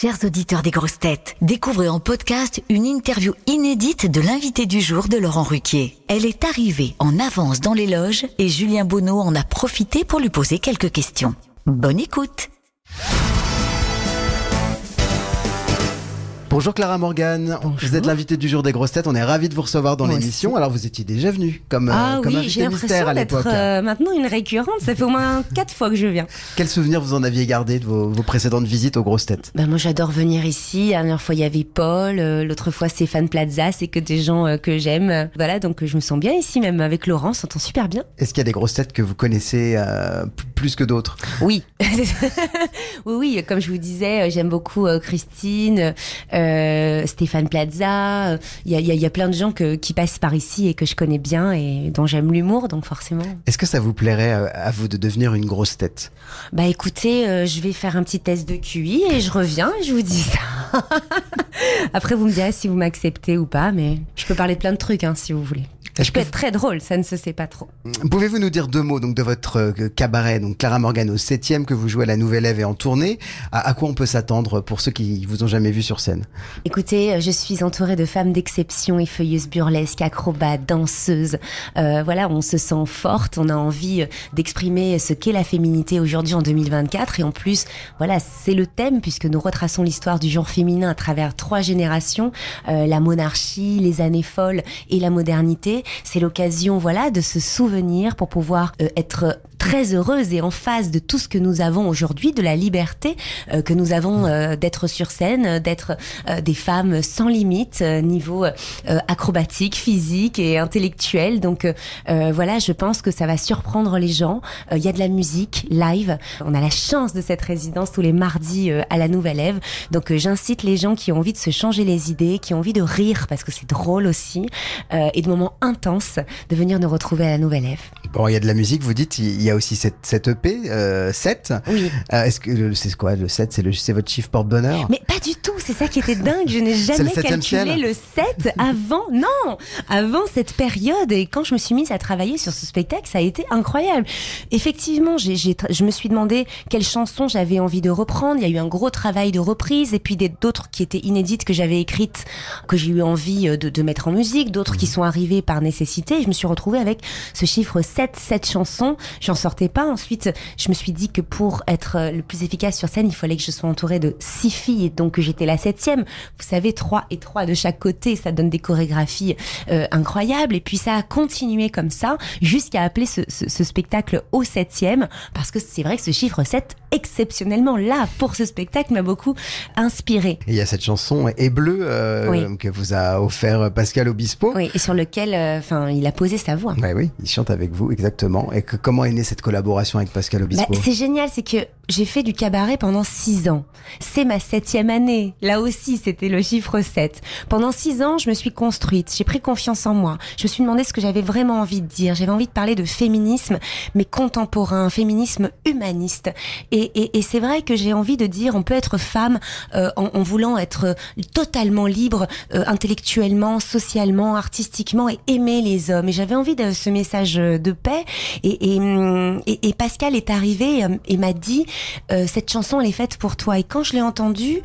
Chers auditeurs des grosses têtes, découvrez en podcast une interview inédite de l'invité du jour de Laurent Ruquier. Elle est arrivée en avance dans les loges et Julien Bonneau en a profité pour lui poser quelques questions. Bonne écoute Bonjour Clara Morgan, vous êtes l'invitée du jour des grosses têtes, on est ravis de vous recevoir dans l'émission. Alors vous étiez déjà venu comme, euh, Ah comme oui, j'ai invité mystère l'impression à d'être l'époque. euh, maintenant une récurrente. Ça fait au moins quatre fois que je viens. Quel souvenir vous en aviez gardé de vos, vos précédentes visites aux grosses têtes? Ben moi, j'adore venir ici. La dernière fois, il y avait Paul. euh, L'autre fois, Stéphane Plaza. C'est que des gens euh, que j'aime. Voilà, donc euh, je me sens bien ici, même avec Laurent. On s'entend super bien. Est-ce qu'il y a des grosses têtes que vous connaissez euh, plus que d'autres? Oui. oui, oui. Comme je vous disais, euh, j'aime beaucoup euh, Christine, euh, Stéphane Plaza. Il y, a, y a- y a plein de gens que, qui passent par ici et que je connais bien et dont j'aime l'humour. Donc forcément. Est-ce que ça vous plairait à vous de devenir une grosse tête? Bah écoutez, euh, je vais faire un petit test de QI et je reviens et je vous dis ça. Après, vous me direz si vous m'acceptez ou pas, mais je peux parler de plein de trucs hein, si vous voulez. Peux que être très drôle, ça ne se sait pas trop. Pouvez-vous nous dire deux mots donc de votre euh, cabaret, donc Clara Morgan au 7 que vous jouez à la Nouvelle Ève et en tournée à, à quoi on peut s'attendre pour ceux qui vous ont jamais vu sur scène? Écoutez, euh, je suis entourée de femmes d'exception, effeuilleuses burlesques, acrobates, danseuses. Euh, voilà, on se sent forte, on a envie d'exprimer ce qu'est la féminité aujourd'hui en 2024. Et en plus, voilà, c'est le thème puisque nous retraçons l'histoire du genre féminin à travers trois générations, euh, la monarchie, les années folles et la modernité. C'est l'occasion, voilà, de se souvenir pour pouvoir euh, être très heureuse et en phase de tout ce que nous avons aujourd'hui, de la liberté euh, que nous avons euh, d'être sur scène, euh, d'être des femmes sans limite, niveau acrobatique, physique et intellectuel. Donc voilà, je pense que ça va surprendre les gens. Il y a de la musique live. On a la chance de cette résidence tous les mardis à la Nouvelle Ève. Donc j'incite les gens qui ont envie de se changer les idées, qui ont envie de rire parce que c'est drôle aussi, et de moments intenses, de venir nous retrouver à la Nouvelle Ève. Bon, il y a de la musique, vous dites, il y a aussi cette, cette EP, euh, 7. Oui. Euh, Est-ce que c'est quoi le 7 C'est le c'est votre chiffre porte-bonheur? Mais pas du tout, c'est ça qui était dingue. Je n'ai jamais calculé ciel le 7 avant, non, avant cette période. Et quand je me suis mise à travailler sur ce spectacle, ça a été incroyable. Effectivement, je me suis demandé quelles chansons j'avais envie de reprendre. Il y a eu un gros travail de reprise et puis d'autres qui étaient inédites que j'avais écrites, que j'ai eu envie euh, de, de mettre en musique, d'autres qui sont arrivées par nécessité. Et je me suis retrouvée avec ce chiffre 7, 7 chansons. J'en sortais pas. Ensuite, je me suis dit que pour être euh, le plus efficace sur scène, il fallait que je sois entourée de six filles. Donc, j'étais la septième. Vous savez, trois et trois de chaque côté, ça donne des chorégraphies euh, incroyables. Et puis, ça a continué comme ça jusqu'à appeler ce, ce- ce spectacle au septième. Parce que c'est vrai que ce chiffre 7, exceptionnellement là, pour ce spectacle, m'a beaucoup inspiré. Il y a cette chanson Et bleu euh, Oui. que vous a offert Pascal Obispo. Oui, et sur lequel, euh, enfin, il a posé sa voix. Ouais, oui, il chante avec vous, exactement. Et que, comment est née cette collaboration avec Pascal Bah, Obispo? c'est génial, c'est que j'ai fait du cabaret pendant six ans. C'est ma septième année. Là aussi, c'était le chiffre 7. Pendant six ans, je me suis construite. J'ai pris confiance en moi. Je me suis demandé ce que j'avais vraiment envie de dire. J'avais envie de parler de féminisme, mais contemporain, féminisme humaniste. Et, c'est vrai que j'ai envie de dire, on peut être femme euh, en, voulant être euh, totalement libre, euh, intellectuellement, socialement, artistiquement, et aimer les hommes. Et j'avais envie de ce message de paix. Hum, et, Pascal est arrivé et m'a dit cette chanson elle est faite pour toi. Et quand je l'ai entendue,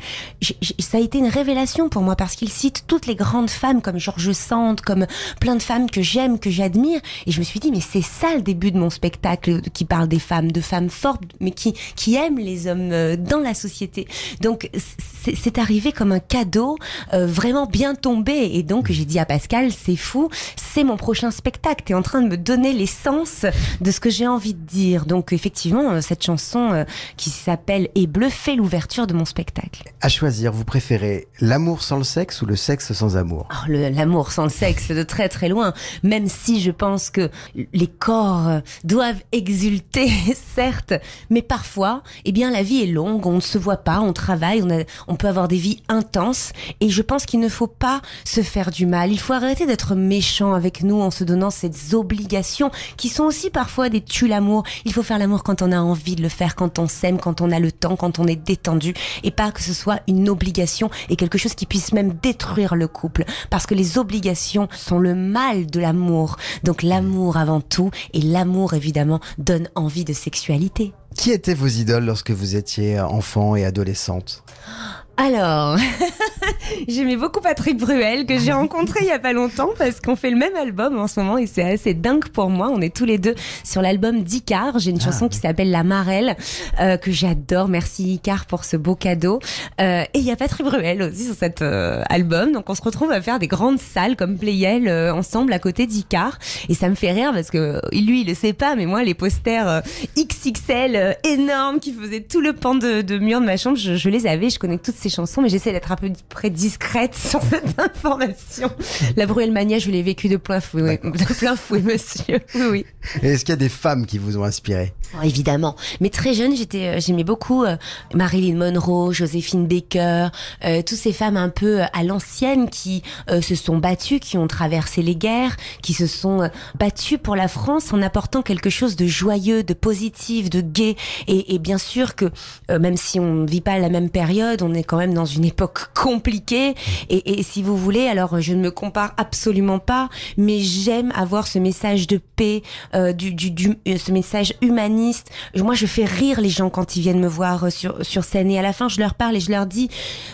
ça a été une révélation pour moi parce qu'il cite toutes les grandes femmes comme Georges Sand, comme plein de femmes que j'aime, que j'admire. Et je me suis dit mais c'est ça le début de mon spectacle qui parle des femmes, de femmes fortes, mais qui qui aiment les hommes euh, dans la société. Donc c'est arrivé comme un cadeau euh, vraiment bien tombé. Et donc j'ai dit à Pascal c'est fou, c'est mon prochain spectacle. T'es en train de me donner l'essence de ce que j'ai envie de dire. Donc effectivement, euh, cette chanson qui s'appelle Et bleu fait l'ouverture de mon spectacle. À choisir, vous préférez l'amour sans le sexe ou le sexe sans amour? Oh, L'amour sans le sexe de très très loin, même si je pense que les corps doivent exulter, certes, mais parfois, eh bien, la vie est longue, on ne se voit pas, on travaille, on, a- on peut avoir des vies intenses, et je pense qu'il ne faut pas se faire du mal. Il faut arrêter d'être méchant avec nous en se donnant ces obligations qui sont aussi parfois des tues l'amour. Il faut faire l'amour quand on a envie de le faire, quand on s'aime, quand on a le temps, quand on est détendu, et pas que ce soit une obligation et quelque chose qui puisse même détruire le couple. Parce que les obligations sont le mal de l'amour. Donc l'amour avant tout, et l'amour évidemment donne envie de sexualité. Qui étaient vos idoles lorsque vous étiez enfant et adolescente? Alors, j'aimais beaucoup Patrick Bruel que j'ai rencontré il y a pas longtemps parce qu'on fait le même album en ce moment et c'est assez dingue pour moi. On est tous les deux sur l'album d'Icar. J'ai une chanson Ah. qui s'appelle La Marelle euh, que j'adore. Merci Icar pour ce beau cadeau. Euh, et il y a Patrick Bruel aussi sur cet euh, album. Donc on se retrouve à faire des grandes salles comme Playel ensemble à côté d'Icar. Et ça me fait rire parce que lui il le sait pas, mais moi les posters XXL énormes qui faisaient tout le pan de, de mur de ma chambre, je, je les avais. Je connais toutes ces chansons, mais j'essaie d'être un peu près discrète sur cette information. La Bruel Mania, je l'ai vécu de plein fouet, oui. de plein fouet, monsieur. Oui, oui. Et Est-ce qu'il y a des femmes qui vous ont inspiré? Oh, évidemment. Mais très jeune, j'étais, euh, j'aimais beaucoup euh, Marilyn Monroe, Joséphine Baker, euh, toutes ces femmes un peu à l'ancienne qui euh, se sont battues, qui ont traversé les guerres, qui se sont battues pour la France en apportant quelque chose de joyeux, de positif, de gai. Et, et bien sûr que euh, même si on ne vit pas la même période, on est quand même dans une époque compliquée. Et, si vous voulez, alors je ne me compare absolument pas, mais j'aime avoir ce message de paix, euh, du, du, du- euh, ce message humaniste. Moi, je fais rire les gens quand ils viennent me voir euh, sur, sur scène. Et à la fin, je leur parle et je leur dis,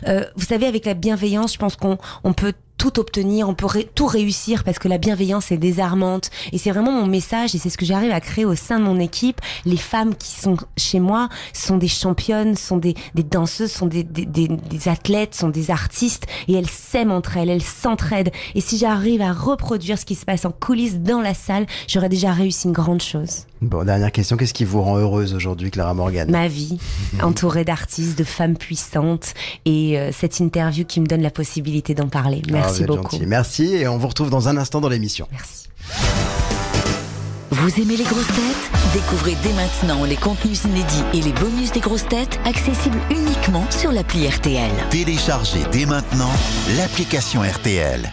euh, vous savez, avec la bienveillance, je pense qu'on on peut tout obtenir, on peut tout réussir parce que la bienveillance est désarmante. Et c'est vraiment mon message et c'est ce que j'arrive à créer au sein de mon équipe. Les femmes qui sont chez moi sont des championnes, sont des, danseuses, sont des, des athlètes, sont des artistes et elles s'aiment entre elles, elles s'entraident. Et si j'arrive à reproduire ce qui se passe en coulisses dans la salle, j'aurais déjà réussi une grande chose. Bon, dernière question, qu'est-ce qui vous rend heureuse aujourd'hui, Clara Morgan Ma vie, entourée d'artistes, de femmes puissantes et euh, cette interview qui me donne la possibilité d'en parler. Ah, Merci beaucoup. gentil. Merci et on vous retrouve dans un instant dans l'émission. Merci. Vous aimez les grosses têtes? Découvrez dès maintenant les contenus inédits et les bonus des grosses têtes accessibles uniquement sur l'appli RTL. Téléchargez dès maintenant l'application RTL.